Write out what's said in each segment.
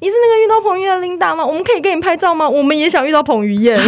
你是那个遇到彭于晏的琳达吗？我们可以跟你拍照吗？我们也想遇到彭于晏。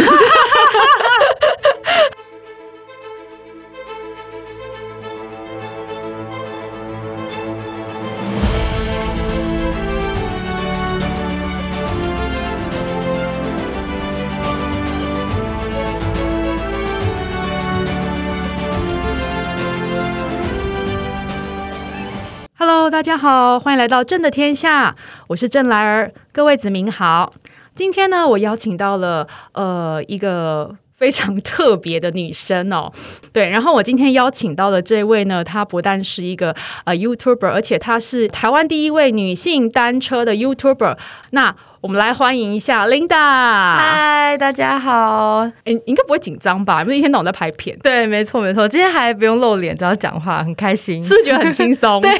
大家好，欢迎来到朕的天下，我是郑来儿，各位子民好。今天呢，我邀请到了呃一个非常特别的女生哦，对，然后我今天邀请到的这位呢，她不但是一个呃 YouTuber，而且她是台湾第一位女性单车的 YouTuber。那我们来欢迎一下 Linda。嗨，大家好。哎，应该不会紧张吧？因为一天到晚在拍片。对，没错，没错。今天还不用露脸，只要讲话，很开心，是不是觉得很轻松？对。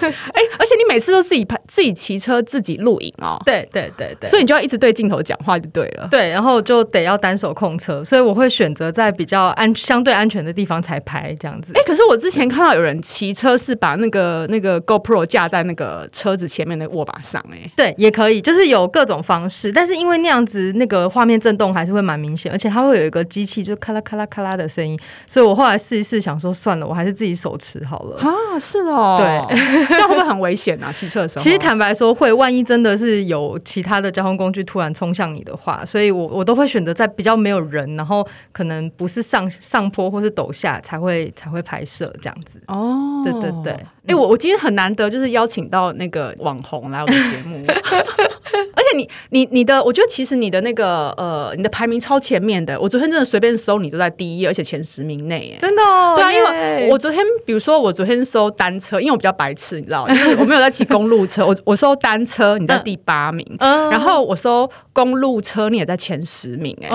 哎，而且你每次都自己拍、自己骑车、自己录影哦。对对对对。所以你就要一直对镜头讲话就对了。对，然后就得要单手控车，所以我会选择在比较安、相对安全的地方才拍这样子。哎，可是我之前看到有人骑车是把那个那个 GoPro 架在那个车子前面的握把上，哎。对，也可以，就是有各种方式，但是因为那样子那个画面震动还是会蛮明显，而且它会有一个机器，就咔啦咔啦咔啦的声音，所以我后来试一试，想说算了，我还是自己手持好了。啊，是哦，对，这样会不会很危险啊？骑车的时候？其实坦白说会，万一真的是有其他的交通工具突然冲向你的话，所以我我都会选择在比较没有人，然后可能不是上上坡或是陡下才会才会拍摄这样子。哦，对对对。哎，我我今天很难得，就是邀请到那个网红来我的节目，而且你你你的，我觉得其实你的那个呃，你的排名超前面的。我昨天真的随便搜，你都在第一，而且前十名内，哎，真的哦。对啊，因为我昨天，比如说我昨天搜单车，因为我比较白痴，你知道，我没有在骑公路车，我我搜单车，你在第八名，然后我搜公路车，你也在前十名，哎，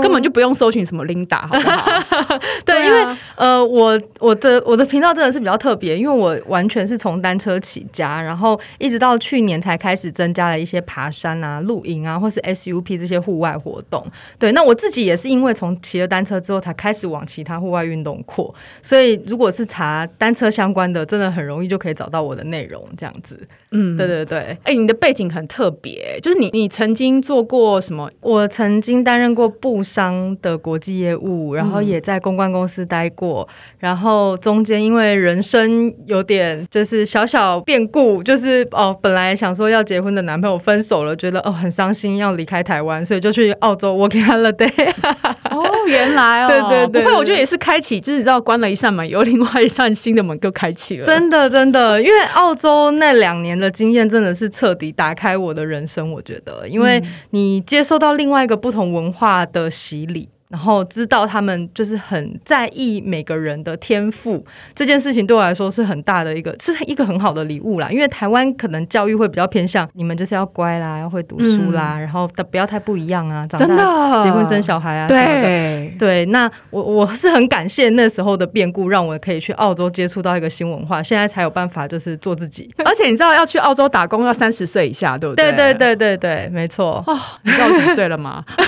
根本就不用搜寻什么 Linda，好不好？对，因为呃，我我的我的频道真的是比较特别，因为我完。完全是从单车起家，然后一直到去年才开始增加了一些爬山啊、露营啊，或是 SUP 这些户外活动。对，那我自己也是因为从骑了单车之后，才开始往其他户外运动扩。所以，如果是查单车相关的，真的很容易就可以找到我的内容。这样子，嗯，对对对。哎，你的背景很特别，就是你你曾经做过什么？我曾经担任过布商的国际业务，然后也在公关公司待过，然后中间因为人生有点。就是小小变故，就是哦，本来想说要结婚的男朋友分手了，觉得哦很伤心，要离开台湾，所以就去澳洲 working holiday。哦，原来哦，对对对，不会，我觉得也是开启，就是你知道，关了一扇门，有另外一扇新的门就开启了。真的真的，因为澳洲那两年的经验真的是彻底打开我的人生，我觉得，因为你接受到另外一个不同文化的洗礼。然后知道他们就是很在意每个人的天赋这件事情，对我来说是很大的一个，是一个很好的礼物啦。因为台湾可能教育会比较偏向你们就是要乖啦，要会读书啦，然后的不要太不一样啊，长大结婚生小孩啊，对对。那我我是很感谢那时候的变故，让我可以去澳洲接触到一个新文化，现在才有办法就是做自己。而且你知道要去澳洲打工要三十岁以下，对不对？对对对对对，没错。哦，你知道几岁了吗？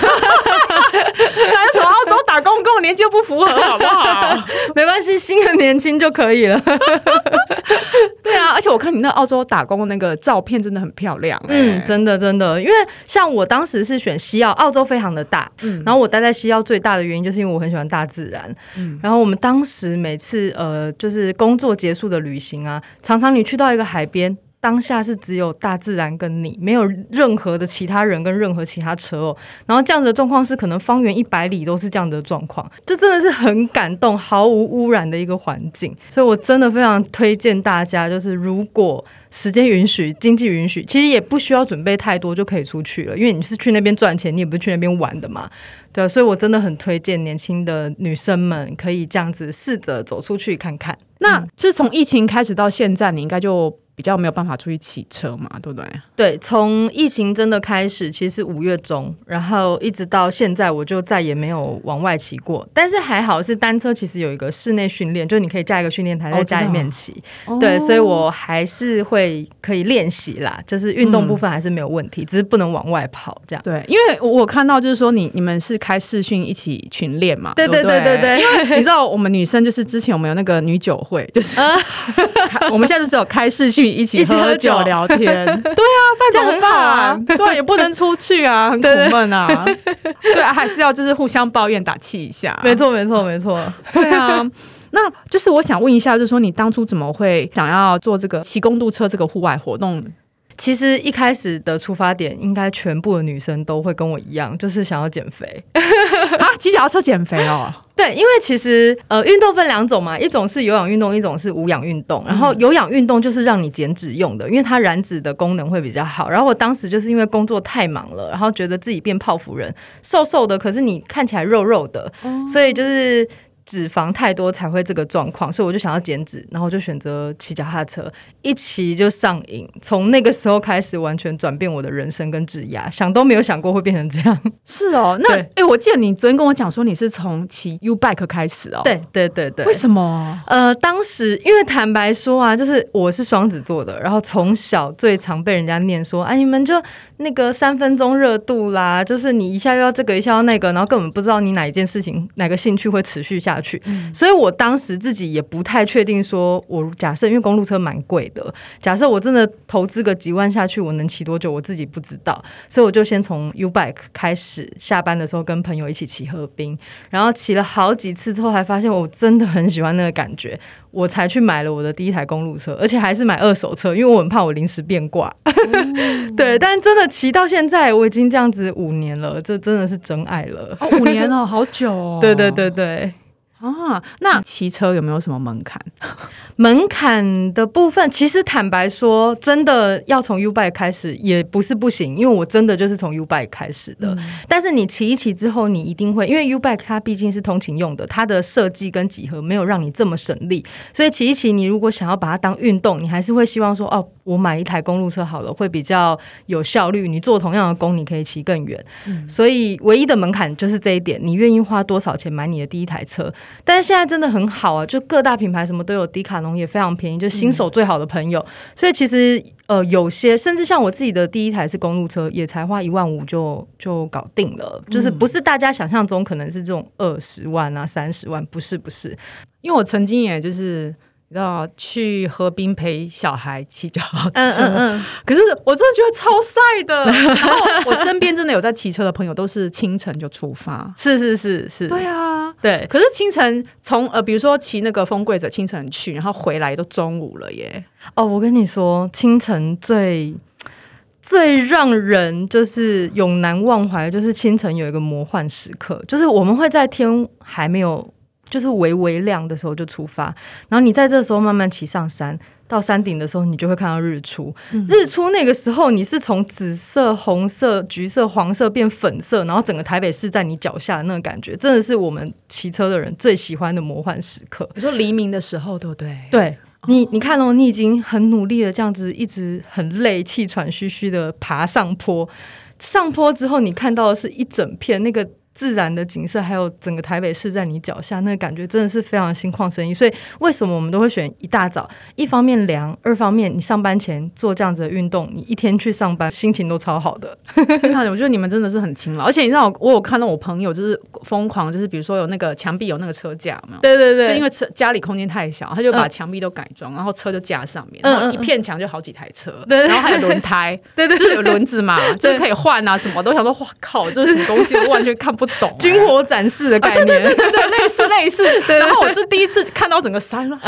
从澳洲打工跟我年纪又不符合，好不好？没关系，新的年轻就可以了。对啊，而且我看你那澳洲打工的那个照片真的很漂亮。嗯，真的真的，因为像我当时是选西澳，澳洲非常的大。嗯，然后我待在西澳最大的原因就是因为我很喜欢大自然。嗯，然后我们当时每次呃，就是工作结束的旅行啊，常常你去到一个海边。当下是只有大自然跟你，没有任何的其他人跟任何其他车哦。然后这样子的状况是，可能方圆一百里都是这样的状况，就真的是很感动，毫无污染的一个环境。所以我真的非常推荐大家，就是如果时间允许、经济允许，其实也不需要准备太多就可以出去了，因为你是去那边赚钱，你也不是去那边玩的嘛。对啊，所以我真的很推荐年轻的女生们可以这样子试着走出去看看。那是从疫情开始到现在，你应该就。比较没有办法出去骑车嘛，对不对？对，从疫情真的开始，其实是五月中，然后一直到现在，我就再也没有往外骑过。但是还好是单车，其实有一个室内训练，就你可以架一个训练台在家里面骑。对，所以我还是会可以练习啦，就是运动部分还是没有问题，只是不能往外跑这样。对，因为我看到就是说你你们是开视讯一起群练嘛？对对对对对，因为你知道我们女生就是之前我们有那个女酒会，就是 我们现在是只有开视讯。去一起喝酒聊天。对啊，不然怎么办？对，也不能出去啊，很苦闷啊。对啊，还是要就是互相抱怨打气一下。没错，没错，没错。对啊，那就是我想问一下，就是说你当初怎么会想要做这个骑公路车这个户外活动？其实一开始的出发点，应该全部的女生都会跟我一样，就是想要减肥啊，骑脚踏车减肥哦。对，因为其实呃，运动分两种嘛，一种是有氧运动，一种是无氧运动。然后有氧运动就是让你减脂用的，因为它燃脂的功能会比较好。然后我当时就是因为工作太忙了，然后觉得自己变泡芙人，瘦瘦的，可是你看起来肉肉的，所以就是。脂肪太多才会这个状况，所以我就想要减脂，然后就选择骑脚踏车，一骑就上瘾。从那个时候开始，完全转变我的人生跟职业，想都没有想过会变成这样。是哦，那哎，我记得你昨天跟我讲说你是从骑 U bike 开始哦。对对对对。为什么？呃，当时因为坦白说啊，就是我是双子座的，然后从小最常被人家念说，哎，你们就那个三分钟热度啦，就是你一下又要这个，一下要那个，然后根本不知道你哪一件事情、哪个兴趣会持续下。下去，所以我当时自己也不太确定，说我假设因为公路车蛮贵的，假设我真的投资个几万下去，我能骑多久？我自己不知道，所以我就先从 U bike 开始，下班的时候跟朋友一起骑河滨，然后骑了好几次之后，才发现我真的很喜欢那个感觉，我才去买了我的第一台公路车，而且还是买二手车，因为我很怕我临时变卦。对，但真的骑到现在，我已经这样子五年了，这真的是真爱了。哦，五年了，好久哦。对对对对。啊，那骑车有没有什么门槛？门槛的部分，其实坦白说，真的要从 U bike 开始也不是不行，因为我真的就是从 U bike 开始的。但是你骑一骑之后，你一定会，因为 U bike 它毕竟是通勤用的，它的设计跟几何没有让你这么省力，所以骑一骑，你如果想要把它当运动，你还是会希望说，哦，我买一台公路车好了，会比较有效率。你做同样的工，你可以骑更远。所以唯一的门槛就是这一点，你愿意花多少钱买你的第一台车？但是现在真的很好啊，就各大品牌什么都有，迪卡侬也非常便宜，就新手最好的朋友。所以其实呃，有些甚至像我自己的第一台是公路车，也才花一万五就就搞定了，就是不是大家想象中可能是这种二十万啊、三十万，不是不是。因为我曾经也就是你知道去河滨陪小孩骑脚踏车，可是我真的觉得超晒的。然后我身边真的有在骑车的朋友，都是清晨就出发，是是是是，对啊。对，可是清晨从呃，比如说骑那个风柜者清晨去，然后回来都中午了耶。哦，我跟你说，清晨最最让人就是永难忘怀，就是清晨有一个魔幻时刻，就是我们会在天还没有就是微微亮的时候就出发，然后你在这时候慢慢骑上山。到山顶的时候，你就会看到日出。日出那个时候，你是从紫色、红色、橘色、黄色变粉色，然后整个台北市在你脚下，那个感觉真的是我们骑车的人最喜欢的魔幻时刻。你说黎明的时候，对不对？对你，你看哦，你已经很努力的这样子，一直很累、气喘吁吁的爬上坡。上坡之后，你看到的是一整片那个。自然的景色，还有整个台北市在你脚下，那个感觉真的是非常心旷神怡。所以为什么我们都会选一大早？一方面凉，二方面你上班前做这样子的运动，你一天去上班心情都超好的。那我觉得你们真的是很勤劳，而且你知道，我有看到我朋友就是疯狂，就是比如说有那个墙壁有那个车架，没有？对对对，就因为车家里空间太小，他就把墙壁都改装，然后车就架上面，然后一片墙就好几台车，然后还有轮胎，对对，就是有轮子嘛，就是可以换啊什么。都想说，哇靠，这是什么东西？我完全看不。不懂军火展示的概念，对对对对对，类似类似。然后我就第一次看到整个山了，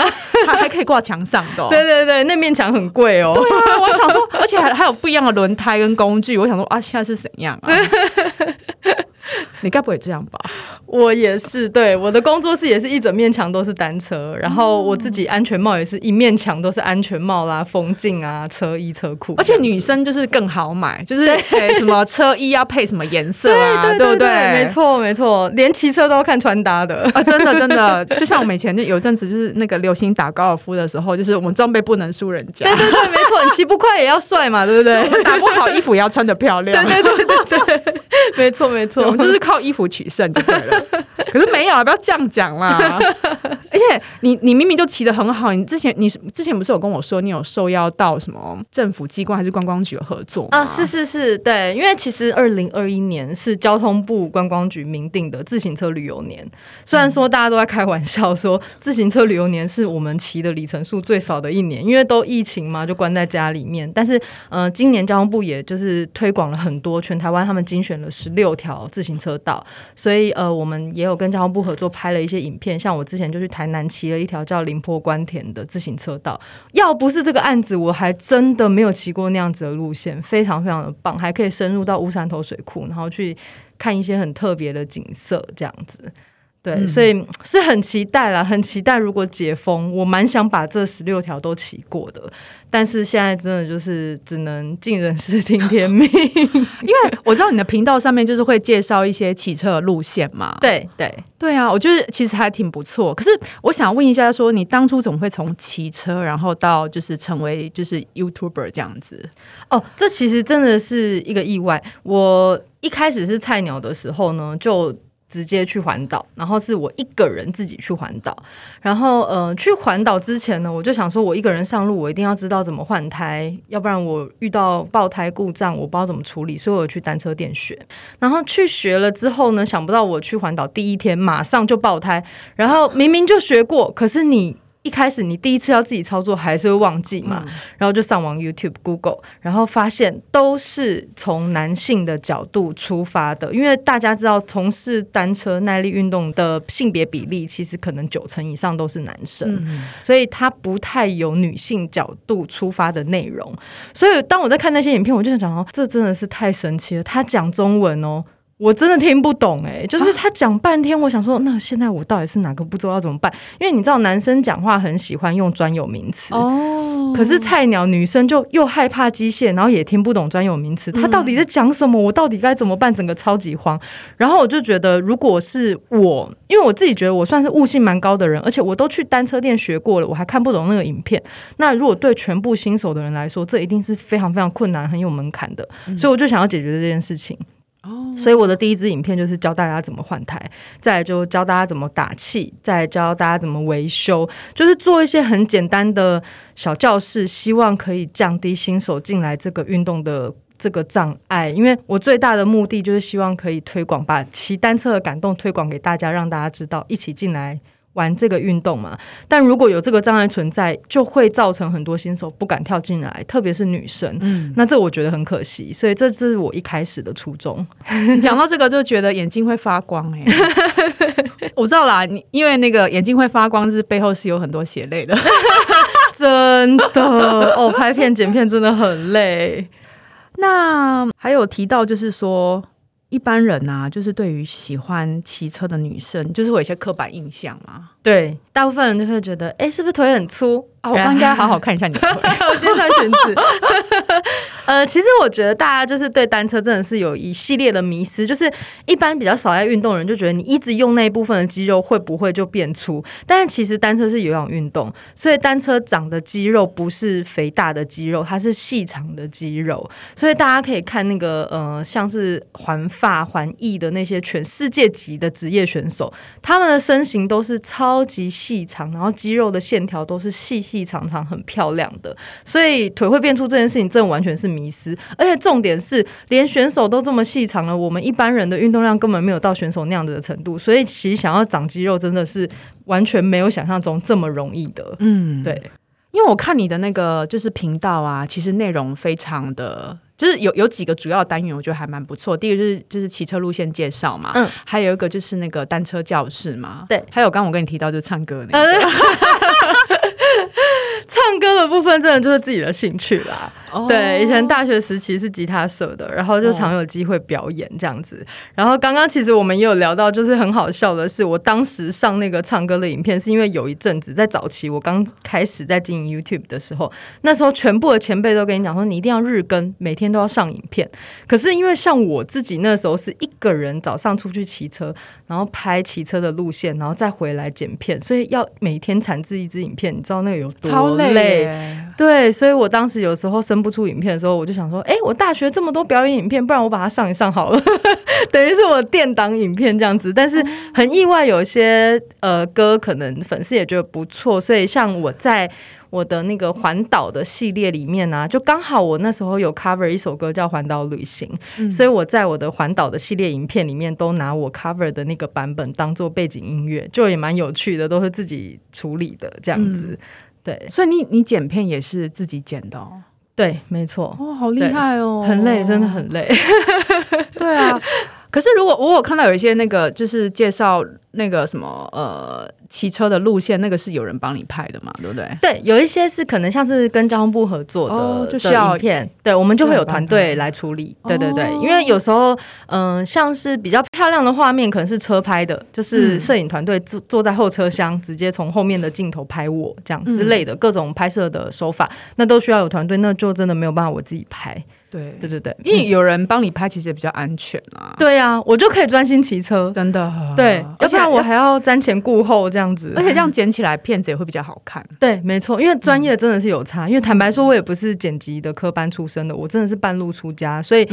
还还可以挂墙上的。对对对，那面墙很贵哦。对啊，我想说，而且还还有不一样的轮胎跟工具。我想说啊，现在是怎样啊？你该不会这样吧？我也是，对我的工作室也是一整面墙都是单车，然后我自己安全帽也是一面墙都是安全帽啦、风镜啊、车衣车裤。而且女生就是更好买，就是什么车衣要配什么颜色啊，对不对？没错没错，连骑车都要看穿搭的啊！真的真的，就像我们以前就有阵子就是那个流行打高尔夫的时候，就是我们装备不能输人家。对对对，没错，你骑不快也要帅嘛，对不对？打不好衣服也要穿的漂亮。对对对对对，没错没错，我们就是靠衣服取胜就对了。可是没有啊，不要这样讲啦。而且你你明明就骑得很好，你之前你之前不是有跟我说你有受邀到什么政府机关还是观光局的合作啊？是是是，对，因为其实二零二一年是交通部观光局明定的自行车旅游年，虽然说大家都在开玩笑说自行车旅游年是我们骑的里程数最少的一年，因为都疫情嘛，就关在家里面。但是呃，今年交通部也就是推广了很多，全台湾他们精选了十六条自行车道，所以呃，我们也有跟交通部合作拍了一些影片，像我之前就去台南骑了一条叫林坡关田的自行车道，要不是这个案子，我还真的没有骑过那样子的路线，非常非常的棒，还可以深入到乌山头水库，然后去看一些很特别的景色，这样子。对，所以是很期待啦，很期待如果解封，我蛮想把这十六条都骑过的。但是现在真的就是只能尽人事听天命，因为我知道你的频道上面就是会介绍一些骑车的路线嘛。对对对啊，我觉得其实还挺不错。可是我想问一下，说你当初怎么会从骑车，然后到就是成为就是 YouTuber 这样子？哦，这其实真的是一个意外。我一开始是菜鸟的时候呢，就。直接去环岛，然后是我一个人自己去环岛。然后，呃，去环岛之前呢，我就想说，我一个人上路，我一定要知道怎么换胎，要不然我遇到爆胎故障，我不知道怎么处理，所以我去单车店学。然后去学了之后呢，想不到我去环岛第一天马上就爆胎，然后明明就学过，可是你。一开始你第一次要自己操作还是会忘记嘛，然后就上网 YouTube、Google，然后发现都是从男性的角度出发的，因为大家知道从事单车耐力运动的性别比例其实可能九成以上都是男生，所以他不太有女性角度出发的内容。所以当我在看那些影片，我就想讲哦，这真的是太神奇了，他讲中文哦。我真的听不懂哎，就是他讲半天，我想说，那现在我到底是哪个步骤要怎么办？因为你知道，男生讲话很喜欢用专有名词哦，可是菜鸟女生就又害怕机械，然后也听不懂专有名词，他到底在讲什么？我到底该怎么办？整个超级慌。然后我就觉得，如果是我，因为我自己觉得我算是悟性蛮高的人，而且我都去单车店学过了，我还看不懂那个影片。那如果对全部新手的人来说，这一定是非常非常困难、很有门槛的。所以我就想要解决这件事情。所以我的第一支影片就是教大家怎么换台，再就教大家怎么打气，再教大家怎么维修，就是做一些很简单的小教室，希望可以降低新手进来这个运动的这个障碍。因为我最大的目的就是希望可以推广，把骑单车的感动推广给大家，让大家知道一起进来。玩这个运动嘛，但如果有这个障碍存在，就会造成很多新手不敢跳进来，特别是女生。嗯，那这我觉得很可惜，所以这是我一开始的初衷。讲到这个，就觉得眼睛会发光哎，我知道啦，你因为那个眼睛会发光，是背后是有很多血泪的，真的哦，拍片剪片真的很累。那还有提到就是说。一般人啊，就是对于喜欢骑车的女生，就是会有一些刻板印象嘛。对，大部分人就会觉得，哎，是不是腿很粗？我应该好好看一下你的腿，我今天穿裙子。呃，其实我觉得大家就是对单车真的是有一系列的迷思，就是一般比较少在运动的人就觉得你一直用那一部分的肌肉会不会就变粗？但是其实单车是有氧运动，所以单车长的肌肉不是肥大的肌肉，它是细长的肌肉。所以大家可以看那个呃，像是环发环翼的那些全世界级的职业选手，他们的身形都是超级细长，然后肌肉的线条都是细细。长长很漂亮的，所以腿会变粗这件事情，真的完全是迷失。而且重点是，连选手都这么细长了，我们一般人的运动量根本没有到选手那样子的程度。所以其实想要长肌肉，真的是完全没有想象中这么容易的。嗯，对。因为我看你的那个就是频道啊，其实内容非常的，就是有有几个主要单元，我觉得还蛮不错。第一个就是就是骑车路线介绍嘛，嗯，还有一个就是那个单车教室嘛，对，还有刚我跟你提到就是唱歌那个。唱歌的部分真的就是自己的兴趣啦。对，以前大学时期是吉他社的，然后就常有机会表演这样子。然后刚刚其实我们也有聊到，就是很好笑的是，我当时上那个唱歌的影片，是因为有一阵子在早期我刚开始在经营 YouTube 的时候，那时候全部的前辈都跟你讲说，你一定要日更，每天都要上影片。可是因为像我自己那时候是一个人早上出去骑车，然后拍骑车的路线，然后再回来剪片，所以要每天产制一支影片，你知道那个有多累累。对，所以我当时有时候生不出影片的时候，我就想说，哎，我大学这么多表演影片，不然我把它上一上好了，等于是我垫档影片这样子。但是很意外，有些呃歌可能粉丝也觉得不错，所以像我在我的那个环岛的系列里面呢，就刚好我那时候有 cover 一首歌叫《环岛旅行》，所以我在我的环岛的系列影片里面都拿我 cover 的那个版本当做背景音乐，就也蛮有趣的，都是自己处理的这样子。对，所以你你剪片也是自己剪的，哦？对，没错，哦，好厉害哦，很累，真的很累，对啊。可是如果我有看到有一些那个就是介绍那个什么呃骑车的路线，那个是有人帮你拍的嘛，对不对？对，有一些是可能像是跟交通部合作的，就需要片，对我们就会有团队来处理。对对对，因为有时候嗯，像是比较漂亮的画面，可能是车拍的，就是摄影团队坐坐在后车厢，直接从后面的镜头拍我这样之类的各种拍摄的手法，那都需要有团队，那就真的没有办法我自己拍。对对对对，因为有人帮你拍，其实也比较安全啊。对啊，我就可以专心骑车，真的。对，要不然我还要瞻前顾后这样子，而且这样剪起来片子也会比较好看。对，没错，因为专业真的是有差。因为坦白说，我也不是剪辑的科班出身的，我真的是半路出家，所以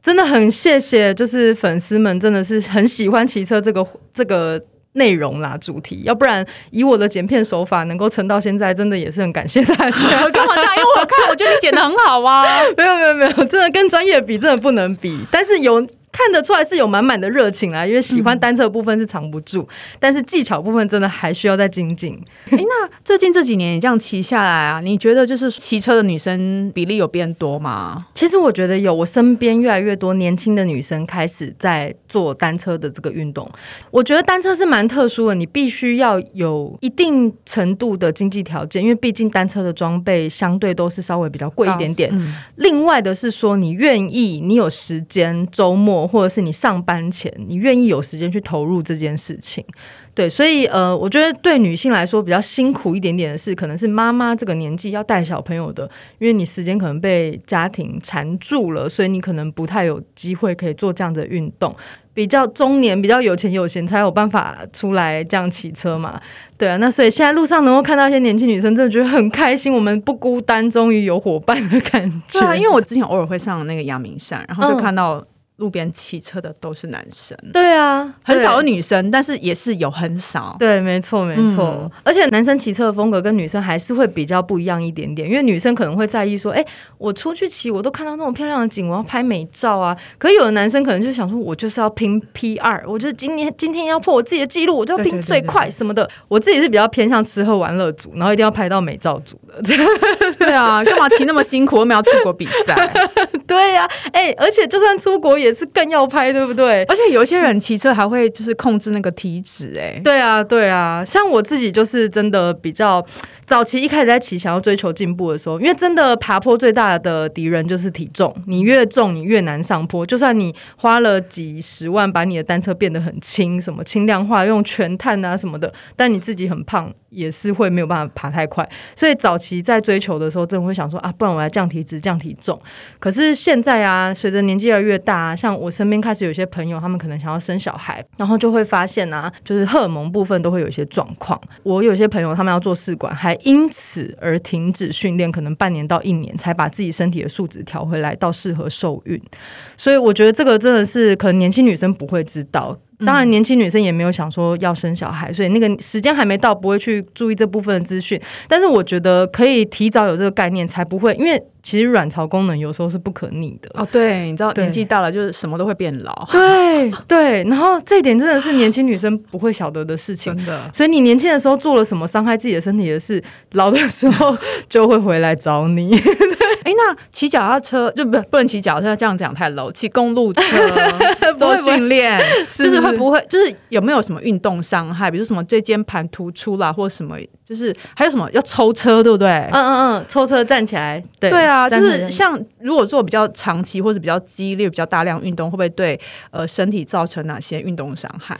真的很谢谢，就是粉丝们真的是很喜欢骑车这个这个。内容啦，主题，要不然以我的剪片手法能够撑到现在，真的也是很感谢大家。干嘛这样？因为我看，我觉得你剪的很好啊。没有没有没有，真的跟专业比，真的不能比。但是有。看得出来是有满满的热情啊，因为喜欢单车部分是藏不住，但是技巧部分真的还需要再精进。哎，那最近这几年你这样骑下来啊，你觉得就是骑车的女生比例有变多吗？其实我觉得有，我身边越来越多年轻的女生开始在做单车的这个运动。我觉得单车是蛮特殊的，你必须要有一定程度的经济条件，因为毕竟单车的装备相对都是稍微比较贵一点点。另外的是说，你愿意，你有时间，周末。或者是你上班前，你愿意有时间去投入这件事情，对，所以呃，我觉得对女性来说比较辛苦一点点的是，可能是妈妈这个年纪要带小朋友的，因为你时间可能被家庭缠住了，所以你可能不太有机会可以做这样的运动。比较中年、比较有钱有闲才有办法出来这样骑车嘛，对啊，那所以现在路上能够看到一些年轻女生，真的觉得很开心，我们不孤单，终于有伙伴的感觉。对啊，因为我之前偶尔会上那个阳明山，然后就看到。路边骑车的都是男生，对啊，很少有女生，但是也是有很少。对，没错，没错。而且男生骑车的风格跟女生还是会比较不一样一点点，因为女生可能会在意说，哎，我出去骑，我都看到那种漂亮的景，我要拍美照啊。可有的男生可能就想说，我就是要拼 P 二，我就是今天今天要破我自己的记录，我就要拼最快什么的。我自己是比较偏向吃喝玩乐组，然后一定要拍到美照组的。对啊，干嘛骑那么辛苦？我们要出国比赛。对呀，哎，而且就算出国也是更要拍，对不对？而且有些人骑车还会就是控制那个体脂，哎，对啊，对啊，像我自己就是真的比较。早期一开始在骑，想要追求进步的时候，因为真的爬坡最大的敌人就是体重，你越重你越难上坡。就算你花了几十万把你的单车变得很轻，什么轻量化，用全碳啊什么的，但你自己很胖，也是会没有办法爬太快。所以早期在追求的时候，真的会想说啊，不然我来降体脂、降体重。可是现在啊，随着年纪越来越大，像我身边开始有些朋友，他们可能想要生小孩，然后就会发现啊，就是荷尔蒙部分都会有一些状况。我有些朋友他们要做试管，还因此而停止训练，可能半年到一年才把自己身体的素质调回来到适合受孕。所以我觉得这个真的是可能年轻女生不会知道。当然，年轻女生也没有想说要生小孩，所以那个时间还没到，不会去注意这部分的资讯。但是我觉得可以提早有这个概念，才不会因为其实卵巢功能有时候是不可逆的哦。对，你知道年纪大了就是什么都会变老。对对，然后这一点真的是年轻女生不会晓得的事情。真的，所以你年轻的时候做了什么伤害自己的身体的事，老的时候就会回来找你。哎，那骑脚踏车就不不能骑脚踏车，这样讲太 low。骑公路车 做训练，就是会不会就是有没有什么运动伤害？比如什么椎间盘突出啦，或什么，就是还有什么要抽车，对不对？嗯嗯嗯，抽车站起来，对对啊，就是像如果做比较长期或者比较激烈、比较大量运动，会不会对呃身体造成哪些运动伤害？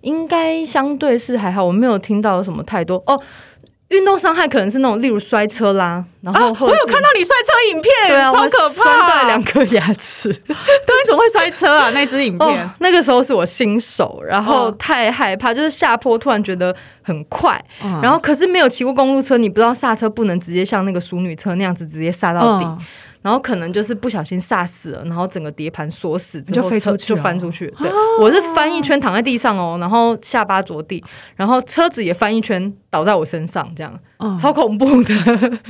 应该相对是还好，我没有听到什么太多哦。运动伤害可能是那种，例如摔车啦，然后我有看到你摔车影片，对啊，超可怕，摔断两颗牙齿。对，你怎么会摔车啊？那支影片，那个时候是我新手，然后太害怕，就是下坡突然觉得很快，然后可是没有骑过公路车，你不知道刹车不能直接像那个淑女车那样子直接刹到底。然后可能就是不小心刹死了，然后整个碟盘锁死，就飞出去，就翻出去。对，我是翻一圈躺在地上哦，然后下巴着地，然后车子也翻一圈倒在我身上，这样。超恐怖的，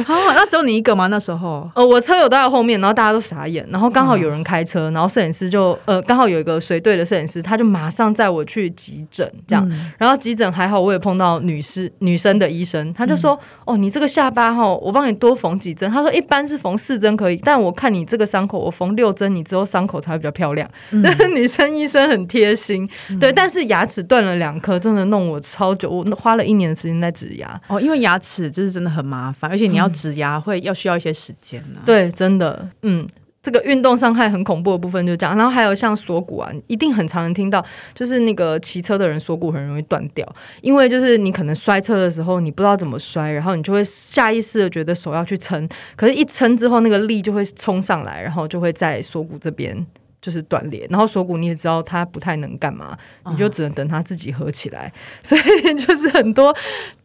好，那只有你一个吗？那时候，呃，我车友都在后面，然后大家都傻眼，然后刚好有人开车，然后摄影师就，呃，刚好有一个随队的摄影师，他就马上载我去急诊，这样，然后急诊还好，我也碰到女士女生的医生，他就说，哦，你这个下巴哈，我帮你多缝几针，他说一般是缝四针可以，但我看你这个伤口，我缝六针，你之后伤口才会比较漂亮。但是 女生医生很贴心，对，但是牙齿断了两颗，真的弄我超久，我花了一年的时间在植牙。哦，因为牙齿。是，就是真的很麻烦，而且你要植牙会要需要一些时间呢。对，真的，嗯，这个运动伤害很恐怖的部分就这样。然后还有像锁骨啊，一定很常人听到，就是那个骑车的人锁骨很容易断掉，因为就是你可能摔车的时候你不知道怎么摔，然后你就会下意识的觉得手要去撑，可是一撑之后那个力就会冲上来，然后就会在锁骨这边。就是断裂，然后锁骨你也知道它不太能干嘛，你就只能等它自己合起来。所以 就是很多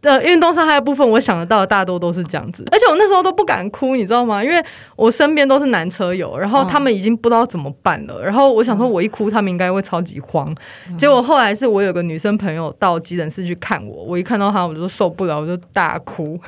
的运动伤害的部分，我想得到的大多都是这样子。而且我那时候都不敢哭，你知道吗？因为我身边都是男车友，然后他们已经不知道怎么办了。然后我想说，我一哭，他们应该会超级慌。结果后来是我有个女生朋友到急诊室去看我，我一看到她，我就受不了，我就大哭，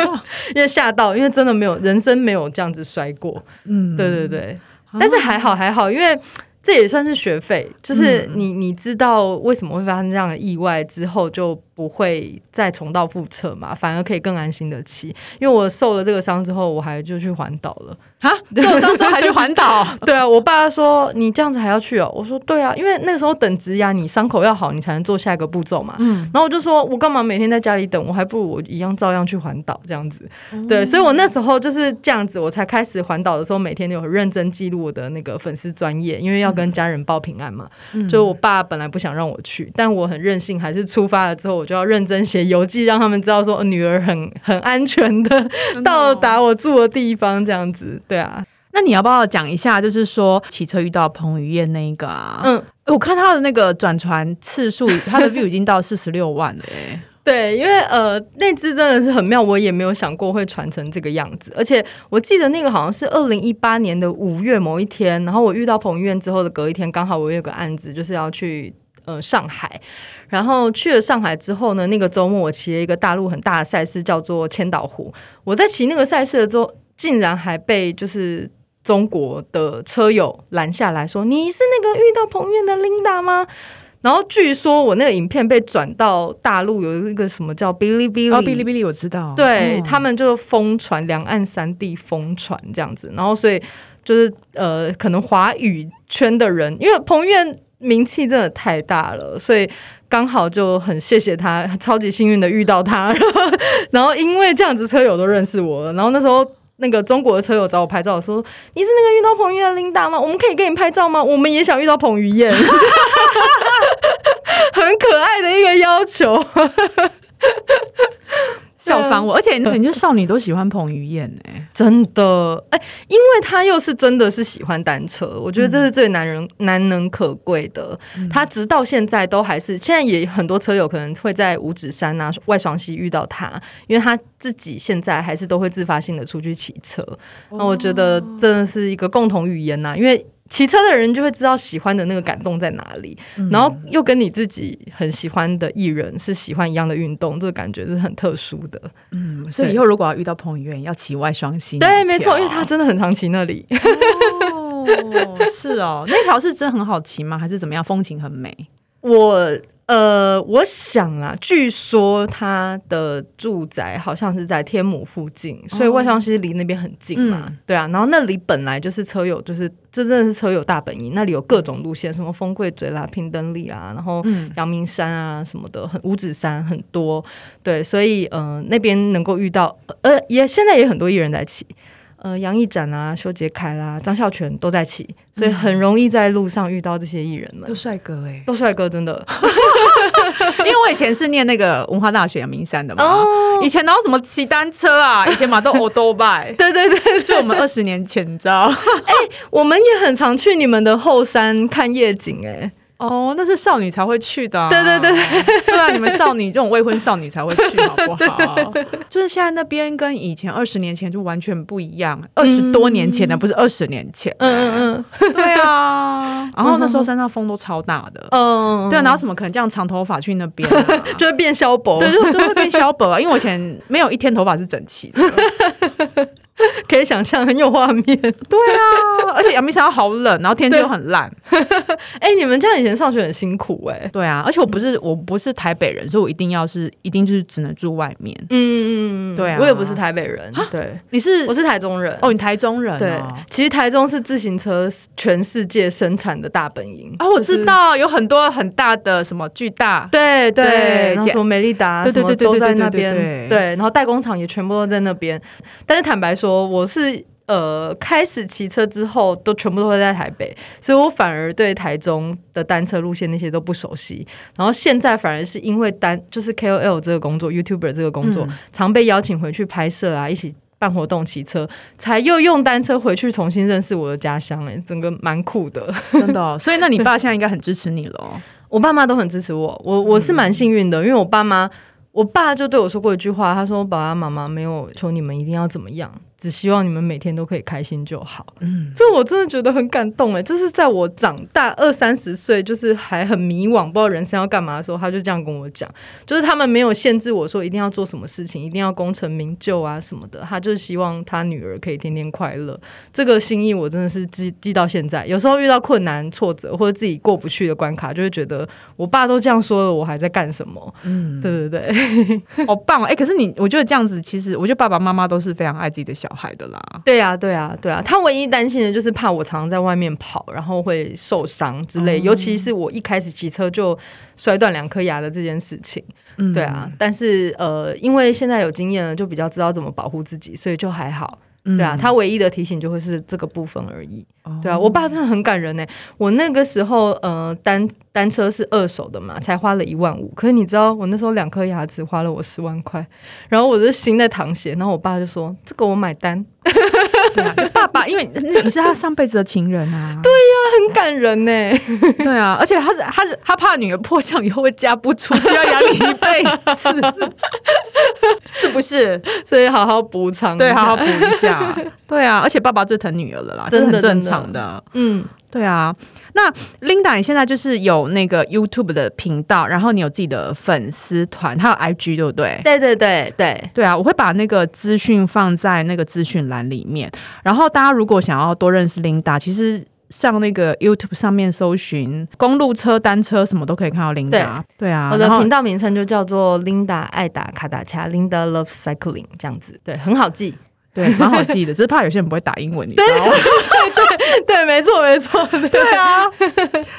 因为吓到，因为真的没有人生没有这样子摔过。嗯，对对对。但是还好还好，因为这也算是学费，就是你你知道为什么会发生这样的意外之后就。不会再重蹈覆辙嘛？反而可以更安心的骑。因为我受了这个伤之后，我还就去环岛了啊！受伤之后还去环岛？对啊，我爸说你这样子还要去哦。我说对啊，因为那个时候等植牙，你伤口要好，你才能做下一个步骤嘛。嗯。然后我就说，我干嘛每天在家里等？我还不如我一样照样去环岛这样子。对，所以我那时候就是这样子，我才开始环岛的时候，每天都有认真记录我的那个粉丝专业，因为要跟家人报平安嘛。嗯。就我爸本来不想让我去，但我很任性，还是出发了之后。我就要认真写游记，让他们知道说女儿很很安全的到达我住的地方，这样子。对啊，那你要不要讲一下，就是说骑车遇到彭于晏那一个啊？嗯，我看他的那个转传次数，他的 view 已经到四十六万了。哎，对，因为呃，那只真的是很妙，我也没有想过会传成这个样子。而且我记得那个好像是二零一八年的五月某一天，然后我遇到彭于晏之后的隔一天，刚好我有个案子，就是要去呃上海。然后去了上海之后呢，那个周末我骑了一个大陆很大的赛事，叫做千岛湖。我在骑那个赛事的时候，竟然还被就是中国的车友拦下来说：“你是那个遇到彭于晏的 Linda 吗？”然后据说我那个影片被转到大陆，有一个什么叫哔哩哔哩，哦，哔哩哔哩我知道，对他们就疯传，两岸三地疯传这样子。然后所以就是呃，可能华语圈的人，因为彭于晏名气真的太大了，所以。刚好就很谢谢他，超级幸运的遇到他，然后因为这样子车友都认识我了。然后那时候那个中国的车友找我拍照，说你是那个遇到彭于晏的琳达吗？我们可以给你拍照吗？我们也想遇到彭于晏，很可爱的一个要求。笑翻我，而且感觉少女都喜欢彭于晏哎，真的哎，因为他又是真的是喜欢单车，我觉得这是最难人难能可贵的。他直到现在都还是，现在也很多车友可能会在五指山啊、外双溪遇到他，因为他自己现在还是都会自发性的出去骑车。那我觉得真的是一个共同语言呐，因为。骑车的人就会知道喜欢的那个感动在哪里，然后又跟你自己很喜欢的艺人是喜欢一样的运动，这个感觉是很特殊的。嗯，所以以后如果要遇到彭于晏，要骑外双星，对，没错，因为他真的很常骑那里。哦，是哦，那条是真很好骑吗？还是怎么样？风景很美。我。呃，我想啊，据说他的住宅好像是在天母附近，所以外双溪离那边很近嘛。对啊，然后那里本来就是车友，就是这真正是车友大本营，那里有各种路线，什么丰贵嘴啦、平等里啊，然后阳明山啊什么的，很五指山很多。对，所以呃，那边能够遇到，呃，也现在也很多艺人在骑。呃，杨毅展啊，修杰楷啦，张孝全都在骑，所以很容易在路上遇到这些艺人们。都帅哥哎，都帅哥，真的。因为我以前是念那个文化大学阳明山的嘛，哦以前哪有什么骑单车啊？以前嘛都 d o bike，对对对，就我们二十年前，你知道？我们也很常去你们的后山看夜景、哎，哦，那是少女才会去的、啊。对对对对啊，你们少女这种未婚少女才会去，好不好？就是现在那边跟以前二十年前就完全不一样，二十多年前的不是二十年前、嗯嗯嗯对啊。然后那时候山上风都超大的，嗯，对啊，然后什么可能这样长头发去那边、啊？就会变消薄，对，就就会变消薄啊，因为我以前没有一天头发是整齐的。可以想象很有画面。对啊，而且阳明山好冷，然后天气又很烂。哎、你们这样以前上学很辛苦哎、对啊，而且我不是我不是台北人，所以我一定要是一定就是只能住外面。嗯嗯嗯，对啊我也不是台北人，对，你是我是台中人。哦，你台中人对哦。，其实台中是自行车全世界生产的大本营啊，我就是知道有很多很大的什么巨大，对对，对什么美利达，对对对对都在对对那边，对对然后代工厂也全部都在那边。但是坦白说，我是呃开始骑车之后，都全部都会在台北，所以我反而对台中的单车路线那些都不熟悉。然后现在反而是因为单就是 KOL 这个工作，YouTuber 这个工作，嗯常被邀请回去拍摄啊，一起。办活动、骑车，才又用单车回去重新认识我的家乡，哎，整个蛮酷的。真的哦。所以那你爸现在应该很支持你了哦。我爸妈都很支持我，我我是蛮幸运的，因为我爸妈，我爸就对我说过一句话，他说：“爸爸妈妈没有求你们一定要怎么样，只希望你们每天都可以开心就好。”嗯，这我真的觉得很感动哎，就是在我长大二三十岁，就是还很迷惘，不知道人生要干嘛的时候，他就这样跟我讲，就是他们没有限制我说一定要做什么事情，一定要功成名就啊什么的，他就是希望他女儿可以天天快乐。这个心意我真的是记记到现在。有时候遇到困难、挫折或者自己过不去的关卡，就会觉得我爸都这样说了，我还在干什么？嗯，对对对，好棒哦！哎、可是你，我觉得这样子，其实我觉得爸爸妈妈都是非常爱自己的小孩的啦。对呀、对啊、对啊、他唯一担心的就是怕我常常在外面跑，然后会受伤之类。尤其是我一开始骑车就摔断两颗牙的这件事情。嗯对啊，但是呃，因为现在有经验了，就比较知道怎么保护自己，所以就还好。嗯对啊，他唯一的提醒就会是这个部分而已。哦对啊，我爸真的很感人呢。我那个时候呃单单车是二手的嘛，才花了一万五。可是你知道，我那时候两颗牙齿花了我十万块，然后我的心在淌血，然后我爸就说：“这个我买单。对啊，爸爸，因为你你是他上辈子的情人啊。”对呀很感人呢。对啊，而且他是他是他怕女儿破相以后会嫁不出去，要养你一辈子，是不是？所以好好补偿。对，好好补一下。对啊，而且爸爸最疼女儿了啦，真的这是很正常的。嗯，对啊，那 Linda，你现在就是有那个 YouTube 的频道，然后你有自己的粉丝团，还有 IG，对不对？对对对对，对啊，我会把那个资讯放在那个资讯栏里面。然后大家如果想要多认识 Linda，其实上那个 YouTube 上面搜寻公路车、单车什么都可以看到 Linda。对啊，我的频道名称就叫做 Linda 爱打卡打恰，Linda Love Cycling 这样子，对，很好记。对，蛮好记的，只是怕有些人不会打英文，你知道吗？对，没错没错。对啊。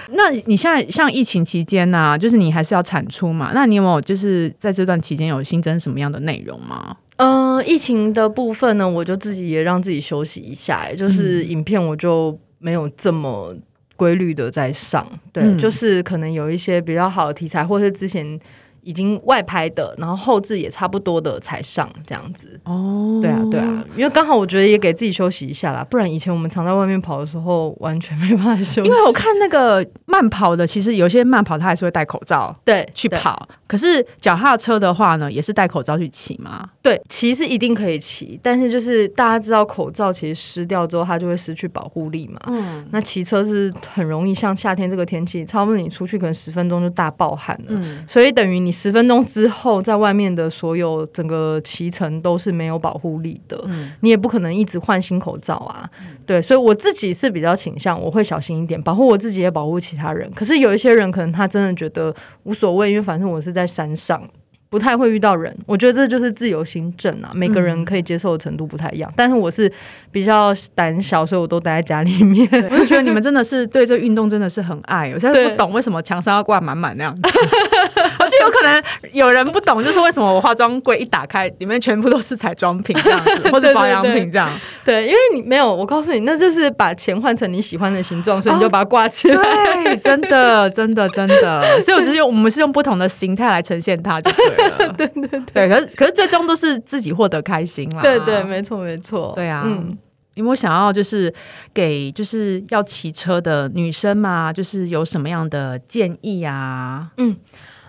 那你现在像疫情期间呢、就是你还是要产出嘛？那你有没有就是在这段期间有新增什么样的内容吗？嗯、疫情的部分呢，我就自己也让自己休息一下、欸就是影片我就没有这么规律的在上，对，嗯就是可能有一些比较好的题材，或是之前已经外拍的，然后后置也差不多的才上这样子。哦对啊，对啊，因为刚好我觉得也给自己休息一下啦，不然以前我们常在外面跑的时候，完全没办法休息。因为我看那个慢跑的，其实有些慢跑他还是会戴口罩对对去跑，可是脚踏车的话呢，也是戴口罩去骑嘛。对，骑是一定可以骑，但是就是大家知道口罩其实湿掉之后，它就会失去保护力嘛。嗯那骑车是很容易，像夏天这个天气，差不多你出去可能十分钟就大爆汗了。嗯，所以等于你十分钟之后，在外面的所有整个骑程都是没有保护力的，嗯你也不可能一直换新口罩啊。对，所以我自己是比较倾向，我会小心一点，保护我自己也保护其他人。可是有一些人可能他真的觉得无所谓，因为反正我是在山上。不太会遇到人，我觉得这就是自由行政啊，每个人可以接受的程度不太一样。但是我是比较胆小，所以我都待在家里面。我就觉得你们真的是对这运动真的是很爱，我现在不懂为什么墙上要挂满满那样子。有可能有人不懂，就是为什么我化妆柜一打开，里面全部都是彩妆品这样子，或者保养品这样。对，因为你没有，我告诉你，那就是把钱换成你喜欢的形状，所以你就把它挂起来。对，真的，真的，真的。所以我就是用我们是用不同的形态来呈现它就对了。对对对，对，可是可是最终都是自己获得开心啦。对对，没错没错。对啊，嗯。有没有想要就是给就是要骑车的女生嘛，就是有什么样的建议啊？嗯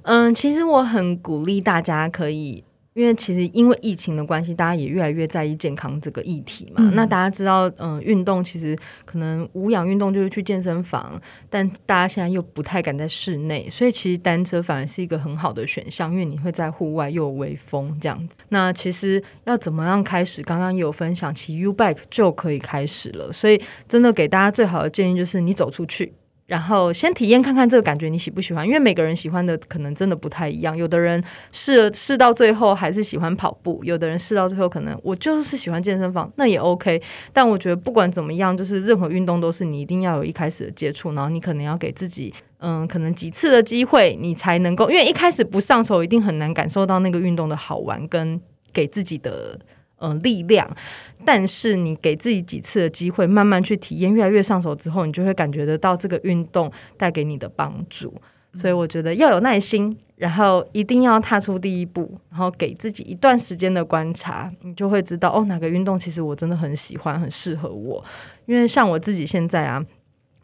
嗯，其实我很鼓励大家可以。因为其实因为疫情的关系，大家也越来越在意健康这个议题嘛。那大家知道，嗯，运动其实可能无氧运动就是去健身房，但大家现在又不太敢在室内，所以其实单车反而是一个很好的选项，因为你会在户外又有微风这样子。那其实要怎么样开始？刚刚也有分享，骑 U bike 就可以开始了。所以真的给大家最好的建议就是你走出去。然后先体验看看这个感觉你喜不喜欢，因为每个人喜欢的可能真的不太一样。有的人试试到最后还是喜欢跑步，有的人试到最后可能我就是喜欢健身房，那也 OK。但我觉得不管怎么样，就是任何运动都是你一定要有一开始的接触，然后你可能要给自己嗯可能几次的机会，你才能够，因为一开始不上手一定很难感受到那个运动的好玩跟给自己的。嗯，力量，但是你给自己几次的机会，慢慢去体验，越来越上手之后，你就会感觉得到这个运动带给你的帮助。所以我觉得要有耐心，然后一定要踏出第一步，然后给自己一段时间的观察，你就会知道哦，哪个运动其实我真的很喜欢，很适合我。因为像我自己现在啊，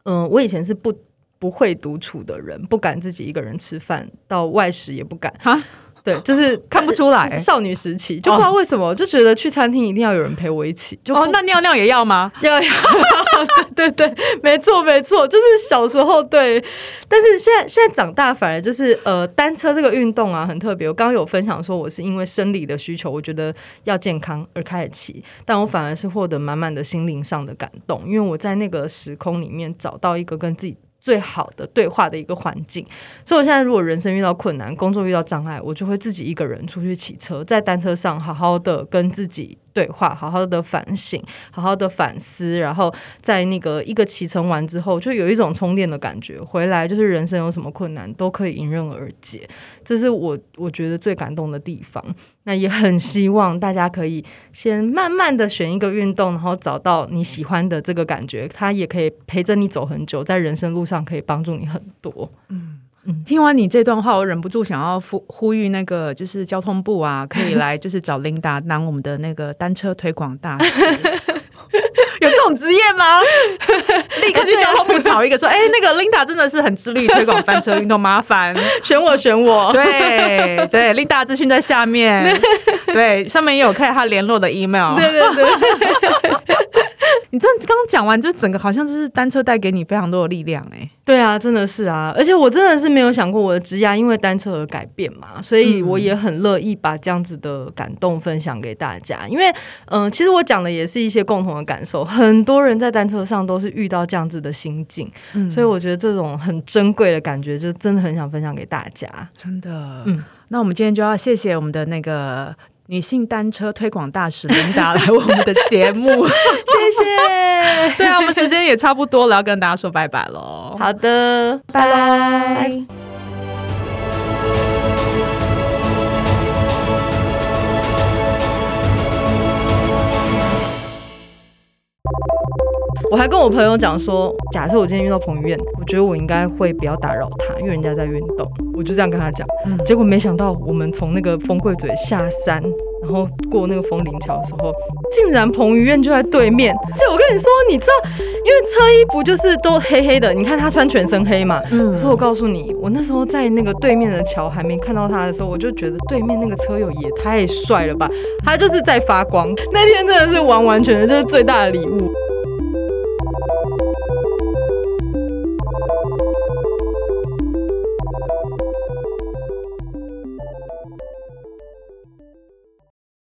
嗯，我以前是不不会独处的人，不敢自己一个人吃饭，到外食也不敢哈。对，就是 看不出来少女时期，就不知道为什么就觉得去餐厅一定要有人陪我一起。就哦，那尿尿也要吗？要 要，对对，没错没错，就是小时候对。但是现在现在长大，反而就是呃，单车这个运动啊，很特别。我刚刚有分享说，我是因为生理的需求，我觉得要健康而开始骑，但我反而是获得满满的心灵上的感动，因为我在那个时空里面找到一个跟自己。最好的对话的一个环境，所以我现在如果人生遇到困难，工作遇到障碍，我就会自己一个人出去骑车，在单车上好好的跟自己。对话，好好的反省，好好的反思，然后在那个一个骑乘完之后，就有一种充电的感觉。回来就是人生有什么困难都可以迎刃而解，这是我我觉得最感动的地方。那也很希望大家可以先慢慢的选一个运动，然后找到你喜欢的这个感觉，它也可以陪着你走很久，在人生路上可以帮助你很多。嗯。听完你这段话，我忍不住想要呼呼吁那个就是交通部啊，可以来就是找琳达当我们的那个单车推广大使，有这种职业吗？立刻去交通部找一个说，哎，那个琳达真的是很致力推广单车运动，麻烦。选我选我，对对，琳达资讯在下面，对，上面也有看他联络的 email，对对对。你这刚讲完，就整个好像就是单车带给你非常多的力量哎。对啊，真的是啊，而且我真的是没有想过我的职业因为单车而改变嘛，所以我也很乐意把这样子的感动分享给大家。因为嗯，其实我讲的也是一些共同的感受，很多人在单车上都是遇到这样子的心境，所以我觉得这种很珍贵的感觉，就真的很想分享给大家。真的，嗯，那我们今天就要谢谢我们的那个。女性单车推广大使琳达来我们的节目，谢谢。对啊，我们时间也差不多了，要跟大家说拜拜喽。好的，拜拜。我还跟我朋友讲说，假设我今天遇到彭于晏，我觉得我应该会不要打扰他，因为人家在运动。我就这样跟他讲，结果没想到我们从那个风柜嘴下山，然后过那个风铃桥的时候，竟然彭于晏就在对面。就我跟你说，你知道，因为车衣不就是都黑黑的？你看他穿全身黑嘛。嗯。可是我告诉你，我那时候在那个对面的桥还没看到他的时候，我就觉得对面那个车友也太帅了吧！他就是在发光。那天真的是完完全全就是最大的礼物。